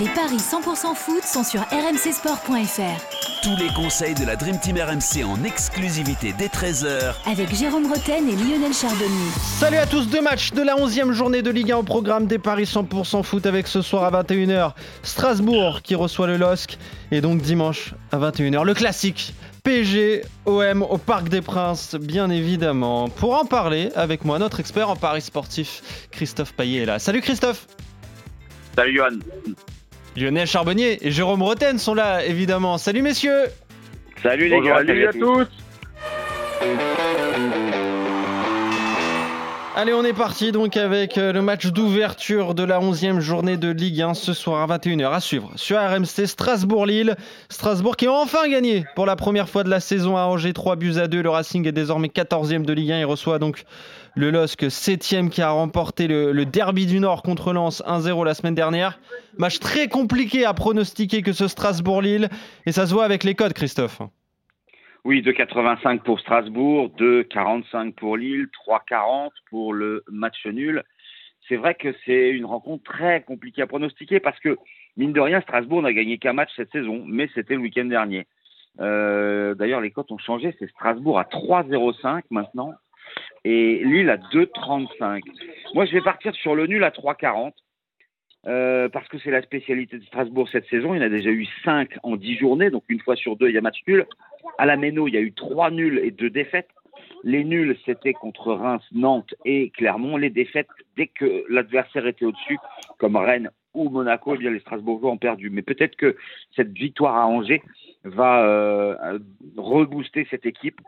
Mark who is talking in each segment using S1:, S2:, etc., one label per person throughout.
S1: Les paris 100% foot sont sur rmcsport.fr.
S2: Tous les conseils de la Dream Team RMC en exclusivité dès 13h
S1: Avec Jérôme Roten et Lionel Charbonnier.
S3: Salut à tous, deux matchs de la 11e journée de Ligue 1 au programme des paris 100% foot avec ce soir à 21h Strasbourg qui reçoit le LOSC et donc dimanche à 21h le classique PSG OM au Parc des Princes, bien évidemment. Pour en parler avec moi, notre expert en paris sportif, Christophe Payet est là. Salut Christophe
S4: Salut Johan
S3: Lionel Charbonnier et Jérôme Roten sont là, évidemment. Salut messieurs
S4: Salut les gars,
S5: salut à tous.
S3: Allez, on est parti donc avec euh, le match d'ouverture de la 11e journée de Ligue 1 ce soir à 21h à suivre sur RMC Strasbourg-Lille. Strasbourg qui a enfin gagné pour la première fois de la saison à Angers 3 buts à 2. Le Racing est désormais 14e de Ligue 1 Il reçoit donc le LOSC 7e qui a remporté le, le derby du Nord contre Lens 1-0 la semaine dernière. Match très compliqué à pronostiquer que ce Strasbourg-Lille et ça se voit avec les codes Christophe.
S4: Oui, 2,85 pour Strasbourg, 2,45 pour Lille, 3,40 pour le match nul. C'est vrai que c'est une rencontre très compliquée à pronostiquer parce que, mine de rien, Strasbourg n'a gagné qu'un match cette saison, mais c'était le week-end dernier. Euh, D'ailleurs, les cotes ont changé. C'est Strasbourg à 3,05 maintenant et Lille à 2,35. Moi, je vais partir sur le nul à 3,40. Euh, parce que c'est la spécialité de Strasbourg cette saison. Il y en a déjà eu 5 en 10 journées, donc une fois sur deux, il y a match nul. À la Méno, il y a eu 3 nuls et 2 défaites. Les nuls, c'était contre Reims, Nantes et Clermont. Les défaites, dès que l'adversaire était au-dessus, comme Rennes ou Monaco, eh les Strasbourgeois ont perdu. Mais peut-être que cette victoire à Angers va euh, rebooster cette équipe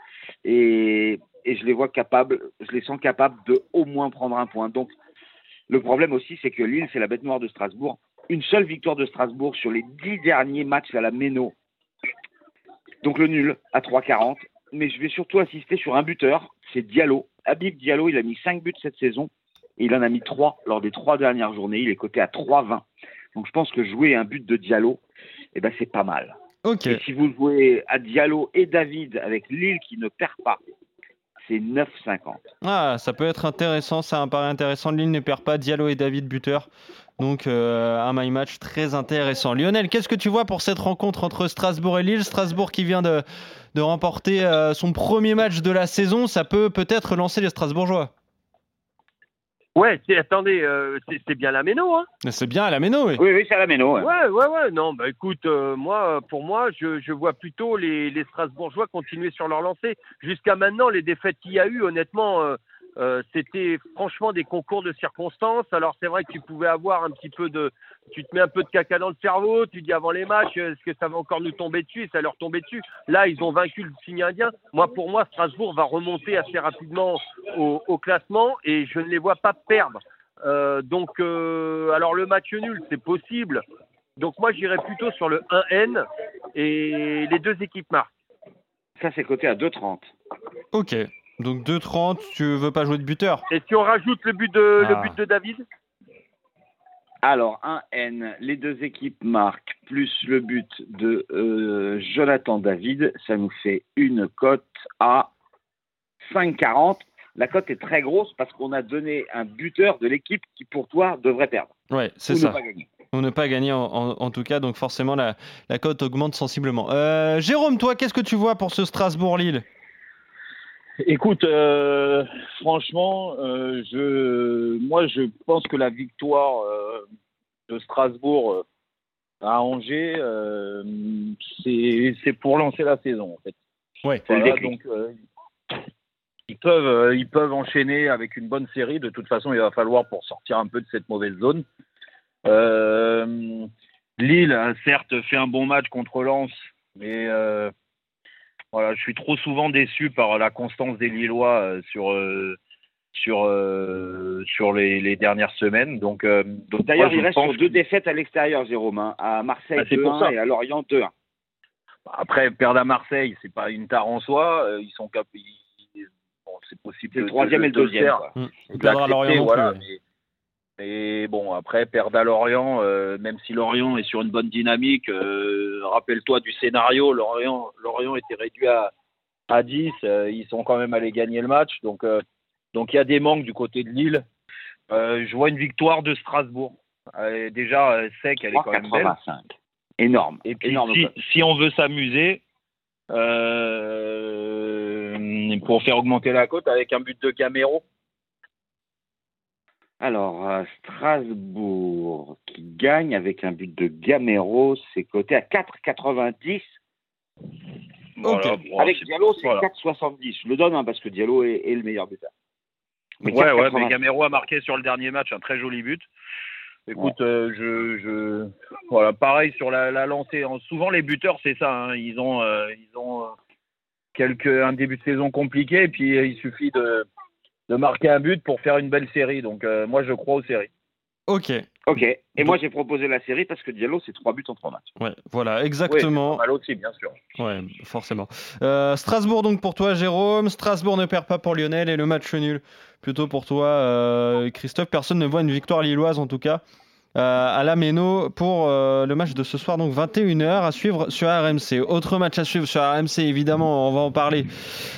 S4: et, et je les vois capables, je les sens capables de au moins prendre un point. Donc le problème aussi, c'est que Lille, c'est la bête noire de Strasbourg. Une seule victoire de Strasbourg sur les dix derniers matchs à la Méno. Donc le nul à 3,40. Mais je vais surtout insister sur un buteur, c'est Diallo. Habib Diallo, il a mis 5 buts cette saison. Et il en a mis 3 lors des trois dernières journées. Il est coté à 3,20. Donc je pense que jouer un but de Diallo, eh ben, c'est pas mal. Et si vous jouez à Diallo et David avec Lille qui ne perd pas, c'est 9,50.
S3: Ah, ça peut être intéressant, ça me paraît intéressant. Lille ne perd pas, Diallo et David buteur. Donc euh, un my match très intéressant. Lionel, qu'est-ce que tu vois pour cette rencontre entre Strasbourg et Lille? Strasbourg qui vient de, de remporter euh, son premier match de la saison, ça peut peut-être lancer les Strasbourgeois.
S5: Ouais, c'est- attendez, euh, c'est c'est bien la Méno, hein
S3: C'est bien à la Méno, oui.
S4: Oui, oui, c'est à la Méno. ouais.
S5: Ouais, ouais, ouais. Non, bah écoute, euh, moi, pour moi, je, je vois plutôt les, les Strasbourgeois continuer sur leur lancée. Jusqu'à maintenant, les défaites qu'il y a eu, honnêtement, euh, euh, c'était franchement des concours de circonstances. Alors c'est vrai que tu pouvais avoir un petit peu de, tu te mets un peu de caca dans le cerveau. Tu dis avant les matchs, est-ce que ça va encore nous tomber dessus? Et ça leur tombait dessus. Là, ils ont vaincu le signe indien. Moi, pour moi, Strasbourg va remonter assez rapidement au, au classement et je ne les vois pas perdre. Euh, donc, euh, alors le match nul, c'est possible. Donc moi, j'irais plutôt sur le 1N et les deux équipes marquent.
S4: Ça, c'est coté à 2,30.
S3: Ok. Donc 2,30, tu veux pas jouer de buteur?
S5: Et si on rajoute le but de,
S3: Ah.
S5: le but de David?
S4: Alors, 1N, les deux équipes marquent, plus le but de euh, Jonathan David, ça nous fait une cote à 5,40. La cote est très grosse parce qu'on a donné un buteur de l'équipe qui, pour toi, devrait perdre.
S3: Ouais, c'est
S4: ou
S3: ça.
S4: ne pas gagner.
S3: On ne pas gagner en, en- en tout cas, donc forcément la, la cote augmente sensiblement. Euh, Jérôme, toi, qu'est-ce que tu vois pour ce Strasbourg-Lille?
S6: Écoute, euh, franchement, euh, je, moi, je pense que la victoire euh, de Strasbourg à Angers, euh, c'est c'est pour lancer la saison, en fait.
S3: Ouais.
S6: Voilà, donc, euh, ils peuvent, euh, ils peuvent enchaîner avec une bonne série. De toute façon, il va falloir pour sortir un peu de cette mauvaise zone. Euh, Lille a certes fait un bon match contre Lens, mais euh, voilà, je suis trop souvent déçu par la constance des Lillois euh, sur euh, sur euh, sur les, les dernières semaines. Donc, euh,
S4: D'ailleurs, il reste sur deux défaites à l'extérieur, Jérôme. hein, à Marseille
S6: Ah, c'est pour
S4: 2-1
S6: ça.
S4: et à Lorient 2-1.
S6: Après, perdre à Marseille, c'est pas une tare en soi. Ils sont cap- ils- bon, c'est possible.
S4: C'est le troisième
S6: de-
S4: et le
S6: de le
S4: deuxième. quoi.
S3: Mm.
S6: de
S3: Perdre à Lorient
S6: l'accepter,
S3: non
S6: voilà,
S3: plus,
S6: mais, mais bon, après, perdre à Lorient, euh, même si Lorient est sur une bonne dynamique, euh, rappelle-toi du scénario, Lorient, Lorient était réduit à, à 10, euh, ils sont quand même allés gagner le match, donc donc il y a des manques du côté de Lille. Je vois une victoire de Strasbourg. Déjà, sec, elle est quand même belle.
S4: 3,85. Énorme.
S6: Et puis,
S4: Énorme
S6: si, on veut s'amuser, pour faire augmenter la cote avec un but de Camero,
S4: Alors, Strasbourg qui gagne avec un but de Gamero, c'est coté à 4,90.
S6: voilà, bon,
S4: avec Diallo, c'est
S6: voilà.
S4: 4,70. Je le donne hein, parce que Diallo est, est le meilleur buteur. Mais
S6: Ouais, ouais,
S4: 4,90.
S6: mais Gamero a marqué sur le dernier match un très joli but. Écoute, euh, je, je, voilà, pareil sur la, la lancée. En- Souvent les buteurs, c'est ça. hein, ils ont, euh, ils ont euh, quelques un début de saison compliqué, et puis il suffit de, de marquer un but pour faire une belle série. Donc euh, moi, je crois aux séries.
S3: Ok,
S4: Ok. Et moi, j'ai proposé la série parce que Diallo, c'est 3 buts en 3 matchs.
S3: ouais, voilà,
S6: Oui,
S3: exactement.
S6: mal aussi, bien sûr.
S3: Ouais, forcément. Euh, Strasbourg donc pour toi, Jérôme. Strasbourg ne perd pas pour Lionel et le match nul plutôt pour toi, euh, Christophe. Personne ne voit une victoire lilloise en tout cas. Euh, à la Méno pour euh, le match de ce soir, donc 21h à suivre sur RMC. Autre match à suivre sur RMC, évidemment, on va en parler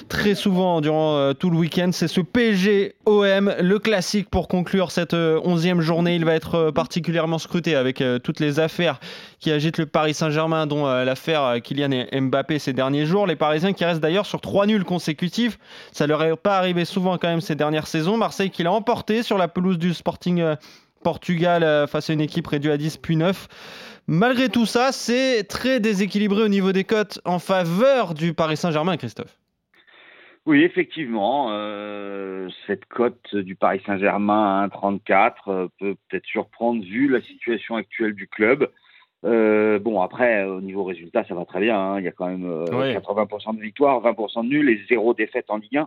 S3: très souvent durant euh, tout le week-end. C'est ce PSG-OM, le classique pour conclure cette euh, 11e journée. Il va être particulièrement scruté avec toutes les affaires qui agitent le Paris Saint-Germain, dont l'affaire Kylian Mbappé ces derniers jours. Les Parisiens qui restent d'ailleurs sur trois nuls consécutifs. Ça leur est pas arrivé souvent quand même ces dernières saisons. Marseille qui l'a emporté sur la pelouse du Sporting Portugal euh, face à une équipe réduite à 10 puis 9. Malgré tout ça, c'est très déséquilibré au niveau des cotes en faveur du Paris Saint-Germain, Christophe.
S4: Oui, effectivement, euh, cette cote du Paris Saint-Germain à 1,34 euh, peut peut-être surprendre vu la situation actuelle du club. Euh, bon, après, au niveau résultat, ça va très bien. hein. Il y a quand même euh,
S3: Ouais.
S4: 80% de victoires, 20% de nuls et zéro défaite en Ligue 1.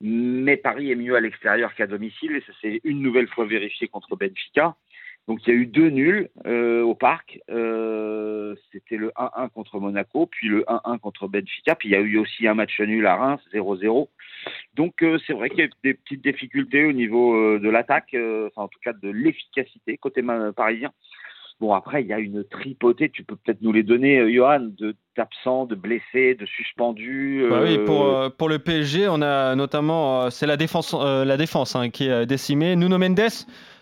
S4: Mais Paris est mieux à l'extérieur qu'à domicile et ça s'est une nouvelle fois vérifié contre Benfica. Donc il y a eu deux nuls euh, au parc. Euh, C'était le 1-1 contre Monaco, puis le 1-1 contre Benfica. Puis il y a eu aussi un match nul à Reims, 0-0. Donc euh, c'est vrai qu'il y a eu des petites difficultés au niveau de l'attaque, enfin en tout cas de l'efficacité côté parisien. Bon après il y a une tripotée, tu peux peut-être nous les donner, euh, Johan, de d'absents, de blessés, de suspendus.
S3: Bah oui,
S4: euh,
S3: pour, euh, pour le PSG, on a notamment, c'est la défense, la défense hein, qui est décimée. Nuno Mendes,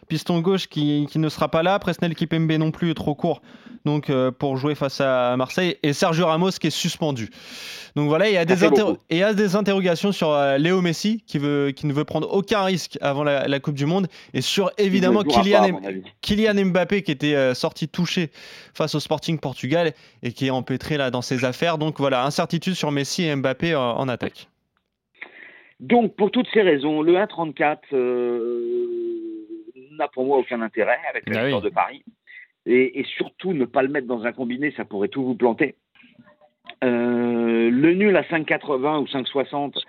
S3: piston gauche qui, qui ne sera pas là. Presnel Kipembe non plus, trop court donc euh, pour jouer face à Marseille. Et Sergio Ramos qui est suspendu. Donc voilà, il y a, des, inter- il y a des interrogations sur euh, Léo Messi qui, veut, qui ne veut prendre aucun risque avant la, la Coupe du Monde. Et sur évidemment Kylian,
S4: pas.
S3: Kylian Mbappé qui était euh, sorti touché face au Sporting Portugal et qui est empêtré là dans ses affaires. Donc voilà, incertitude sur Messi et Mbappé en attaque.
S4: Donc, pour toutes ces raisons, le 1,34 euh, n'a pour moi aucun intérêt avec la
S3: Ah
S4: victoire
S3: oui.
S4: de Paris. Et, et surtout, ne pas le mettre dans un combiné, ça pourrait tout vous planter. Euh, le nul à 5,80 ou 5,60,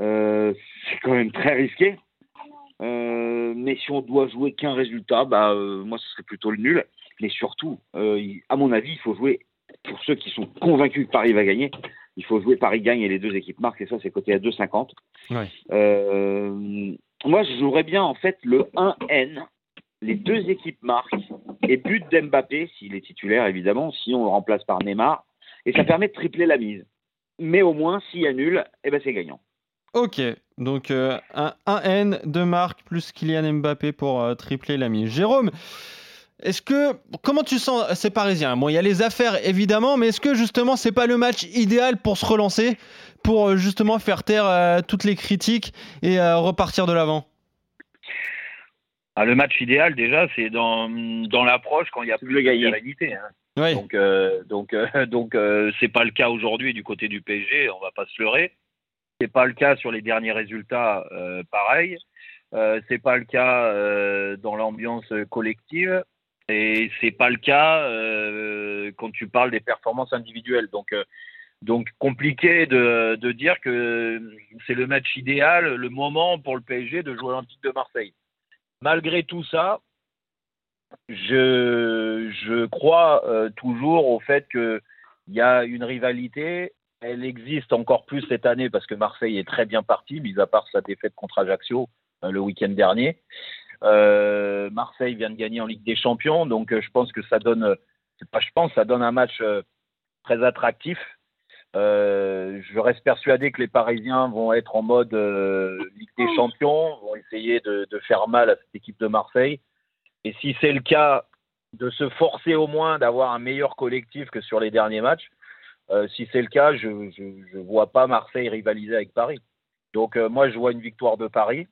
S4: euh, c'est quand même très risqué. Euh, mais si on doit jouer qu'un résultat, bah, euh, moi, ce serait plutôt le nul. Mais surtout, à mon avis, il faut jouer, pour ceux qui sont convaincus que Paris va gagner, il faut jouer Paris gagne et les deux équipes marquent, et ça, c'est coté à 2,50.
S3: Ouais.
S4: Euh, moi, je jouerais bien, en fait, le 1N. Les deux équipes marquent et but d'Mbappé, s'il est titulaire, évidemment, si on le remplace par Neymar. Et ça permet de tripler la mise. Mais au moins, s'il y a nul, eh ben, c'est gagnant.
S3: Ok, donc euh, un 1N de marque plus Kylian Mbappé pour euh, tripler la mise. Jérôme, est-ce que comment tu sens ces Parisiens? Bon, il y a les affaires évidemment, mais est-ce que justement c'est pas le match idéal pour se relancer, pour euh, justement faire taire euh, toutes les critiques et euh, repartir de l'avant?
S6: Ah, le match idéal, déjà, c'est dans, dans l'approche quand il y a plus de
S4: gagner.
S6: sérénité. hein.
S3: Oui,
S6: Donc, euh, donc, euh, donc, euh, c'est pas le cas aujourd'hui du côté du PSG. On va pas se leurrer. C'est pas le cas sur les derniers résultats. euh, pareil. Euh, c'est pas le cas euh, dans l'ambiance collective. Et c'est pas le cas euh, quand tu parles des performances individuelles. Donc, euh, donc compliqué de, de dire que c'est le match idéal, le moment pour le PSG de jouer l'Olympique de Marseille. Malgré tout ça, je, je crois euh, toujours au fait qu'il y a une rivalité. Elle existe encore plus cette année parce que Marseille est très bien parti, mis à part sa défaite contre Ajaccio le week-end dernier. Euh, Marseille vient de gagner en Ligue des Champions, donc euh, je pense que ça donne, euh, je pense, ça donne un match très attractif. Je reste persuadé que les Parisiens vont être en mode Ligue des Champions, vont essayer de, faire mal à cette équipe de Marseille. Et si c'est le cas, de se forcer au moins d'avoir un meilleur collectif que sur les derniers matchs. Si c'est le cas, je ne vois pas Marseille rivaliser avec Paris. Donc moi, je vois une victoire de Paris.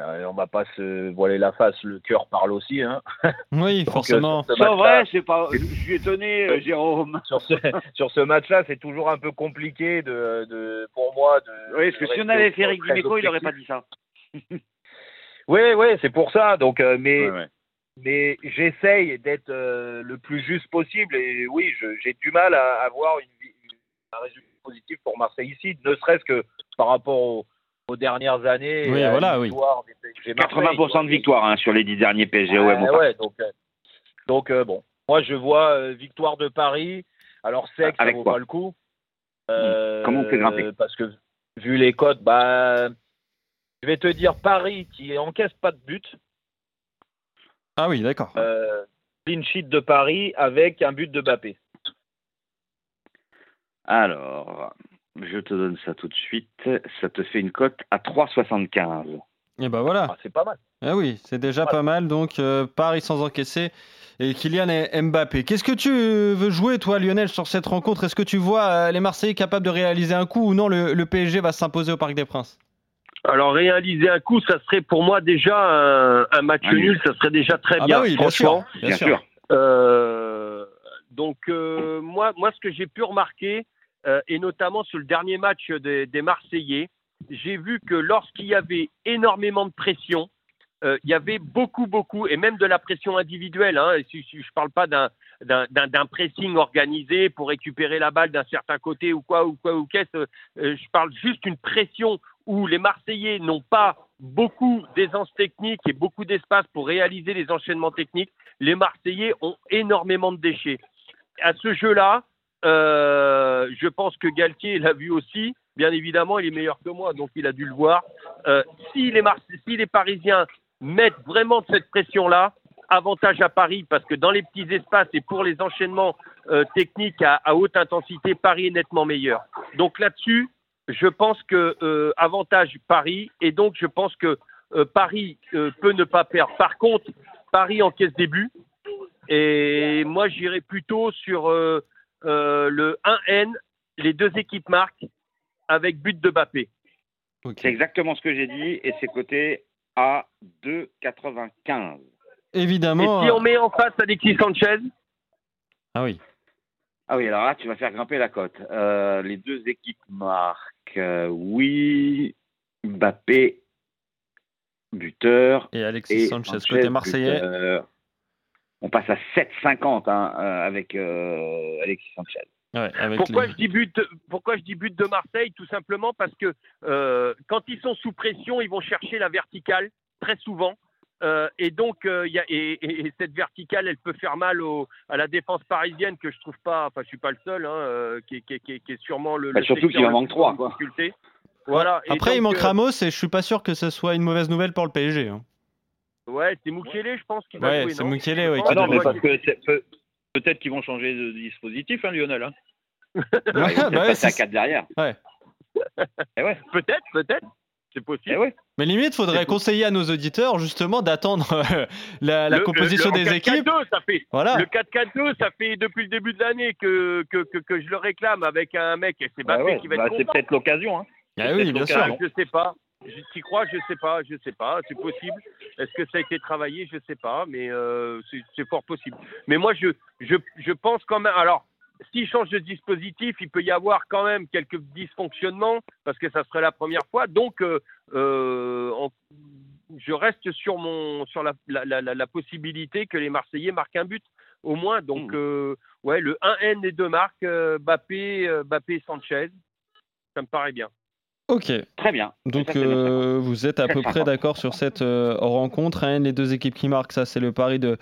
S6: Euh, on va pas se voiler la face, le cœur parle aussi. Hein.
S3: Oui,
S6: Donc,
S3: forcément.
S6: euh, sur ce
S4: C'est
S6: match-là-
S4: vrai, c'est pas. Je suis étonné, euh, Jérôme.
S6: sur ce, sur ce match-là, c'est toujours un peu compliqué de, de- pour moi. De,
S4: Oui, parce que si on avait fait Eric Dimeco, il n'aurait pas dit ça.
S6: Oui, oui, c'est pour ça. Donc, euh, mais,
S4: Ouais, ouais.
S6: mais j'essaye d'être euh, le plus juste possible. Et oui, j'ai du mal à avoir une, vi- un résultat positif pour Marseille ici, ne serait-ce que par rapport aux, aux dernières années.
S3: Oui, voilà,
S6: une
S3: oui.
S6: victoire des PSG Marseille,
S4: 80% de victoire hein, sur les 10 derniers PSGOM.
S6: Ah, ouais, donc, euh, donc euh, bon, moi je vois euh, victoire de Paris. Alors c'est que ça vaut pas le coup. Euh,
S4: Comment on fait grimper
S6: Parce que vu les cotes, bah, je vais te dire Paris qui encaisse pas de but.
S3: Ah oui, d'accord.
S6: Euh, clean sheet de Paris avec un but de Bappé.
S4: Alors, je te donne ça tout de suite. Ça te fait une cote à 3,75.
S3: Et ben voilà.
S6: Ah, c'est pas mal.
S3: Ah oui, c'est déjà pas mal. Donc euh, Paris sans encaisser et Kylian et Mbappé. Qu'est-ce que tu veux jouer, toi, Lionel, sur cette rencontre? Est-ce que tu vois euh, les Marseillais capables de réaliser un coup ou non? Le, le PSG va s'imposer au Parc des Princes
S5: Alors réaliser un coup, ça serait pour moi déjà un, un match
S4: nul.
S5: ça serait déjà très
S3: Ah
S5: bien.
S3: bah oui, bien sûr.
S5: franchement.
S3: Bien,
S4: Bien
S3: sûr.
S4: sûr.
S5: Euh, donc euh, moi, moi, ce que j'ai pu remarquer, euh, et notamment sur le dernier match des, Marseillais, j'ai vu que lorsqu'il y avait énormément de pression, euh, il y avait beaucoup, beaucoup, et même de la pression individuelle. Hein, je parle pas d'un pressing organisé pour récupérer la balle d'un certain côté ou quoi ou quoi ou qu'est-ce. euh, je parle juste d'une pression où les Marseillais n'ont pas beaucoup d'aisance technique et beaucoup d'espace pour réaliser les enchaînements techniques. Les Marseillais ont énormément de déchets. À ce jeu-là, euh, je pense que Galtier l'a vu aussi. Bien évidemment, il est meilleur que moi, donc il a dû le voir. Euh, si, les Parisiens mettent vraiment cette pression-là, avantage à Paris, parce que dans les petits espaces et pour les enchaînements euh, techniques à, haute intensité, Paris est nettement meilleur. Donc là-dessus, je pense que avantage Paris, et donc je pense que Paris peut ne pas perdre. Par contre, Paris encaisse des buts, et moi j'irais plutôt sur euh, euh, le 1N, les deux équipes marquent avec but de Bappé.
S4: C'est exactement ce que j'ai dit et c'est coté à 2,95.
S3: Évidemment.
S5: Et si
S3: euh,
S5: on met en face Alexis Sanchez,
S3: Ah oui.
S4: Ah oui, alors là, tu vas faire grimper la cote. Euh, les deux équipes marquent, euh, oui, Mbappé, buteur.
S3: Et Alexis
S4: Et
S3: Sanchez,
S4: Sanchez,
S3: côté marseillais.
S4: buteur. On passe à 7,50 hein, euh, avec euh, Alexis Sanchez.
S3: Ouais, avec
S5: Pourquoi
S3: les-
S5: je dis but Pourquoi je dis but de Marseille? Tout simplement parce que euh, quand ils sont sous pression, ils vont chercher la verticale très souvent. Euh, et donc, euh, il y a, et, et- et cette verticale, elle peut faire mal au, à la défense parisienne que je trouve pas. Enfin, je suis pas le seul, hein, euh, qui, est- qui est- qui est- qui est sûrement le.
S4: Bah,
S5: le
S4: surtout qu'il en manque trois.
S5: Voilà.
S3: Après, il manque
S5: euh,
S3: Ramos et je suis pas sûr que ce soit une mauvaise nouvelle pour le PSG. hein.
S5: Ouais, c'est Mukele, je pense, qui va
S3: Ouais,
S5: jouer.
S3: c'est
S5: non
S3: Mukele, ouais,
S6: Ah non,
S3: devrait
S6: mais parce que peut- peut-être qu'ils vont changer de dispositif, hein, Lionel. hein.
S3: Ouais, bah
S4: peut-être
S3: ouais,
S4: à
S3: c'est-
S4: 4 derrière.
S6: Eh ouais,
S5: Peut-être, peut-être. C'est possible.
S6: eh ouais.
S3: Mais limite, faudrait
S5: C'est tout.
S3: conseiller à nos auditeurs justement d'attendre euh, la, la
S5: Le-
S3: composition
S5: le- le-
S3: des équipes.
S5: 4-4-2, ça fait,
S3: Voilà.
S5: Le 4-4-2, ça fait depuis le début de l'année que, que, que, que je le réclame avec un mec, et c'est
S6: Bah
S5: Bappé
S6: ouais,
S5: qui va
S6: bah,
S5: être
S6: c'est peut-être l'occasion. Hein.
S3: Ah oui, bien sûr.
S5: Je sais pas. Je t'y crois, je sais pas, je sais pas, c'est possible. Est-ce que ça a été travaillé, je sais pas, mais euh, c'est- fort possible. Mais moi, je, je, je pense quand même. Alors, s'il change de dispositif, il peut y avoir quand même quelques dysfonctionnements parce que ça serait la première fois. Donc, euh, euh, je reste sur mon sur la, la, la, possibilité que les Marseillais marquent un but au moins. Donc, euh, ouais, le 1N des deux marques, Bappé, Bappé, Sanchez, ça me paraît bien.
S3: Ok.
S4: Très bien.
S3: Donc euh, vous êtes à peu près d'accord sur cette euh, rencontre. hein. les deux équipes qui marquent, ça c'est le pari de,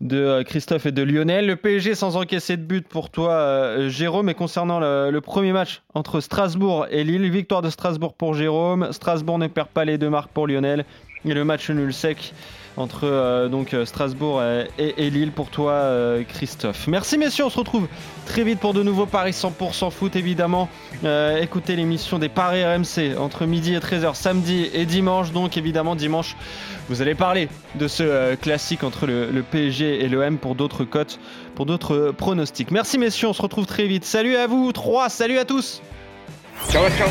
S3: de euh, Christophe et de Lionel. Le PSG sans encaisser de but pour toi, euh, Jérôme. Et concernant le, le premier match entre Strasbourg et Lille, victoire de Strasbourg pour Jérôme. Strasbourg ne perd pas les deux marques pour Lionel. Et le match nul sec entre euh, donc euh, Strasbourg et, Lille pour toi euh, Christophe. Merci messieurs, on se retrouve très vite pour de nouveaux paris 100% foot évidemment. écoutez l'émission des paris RMC entre midi et 13h samedi et dimanche. Donc évidemment dimanche vous allez parler de ce classique entre le, le PSG et l'OM pour d'autres cotes, pour d'autres pronostics. Merci messieurs, on se retrouve très vite. Salut à vous trois, salut à tous.
S4: Ciao ciao.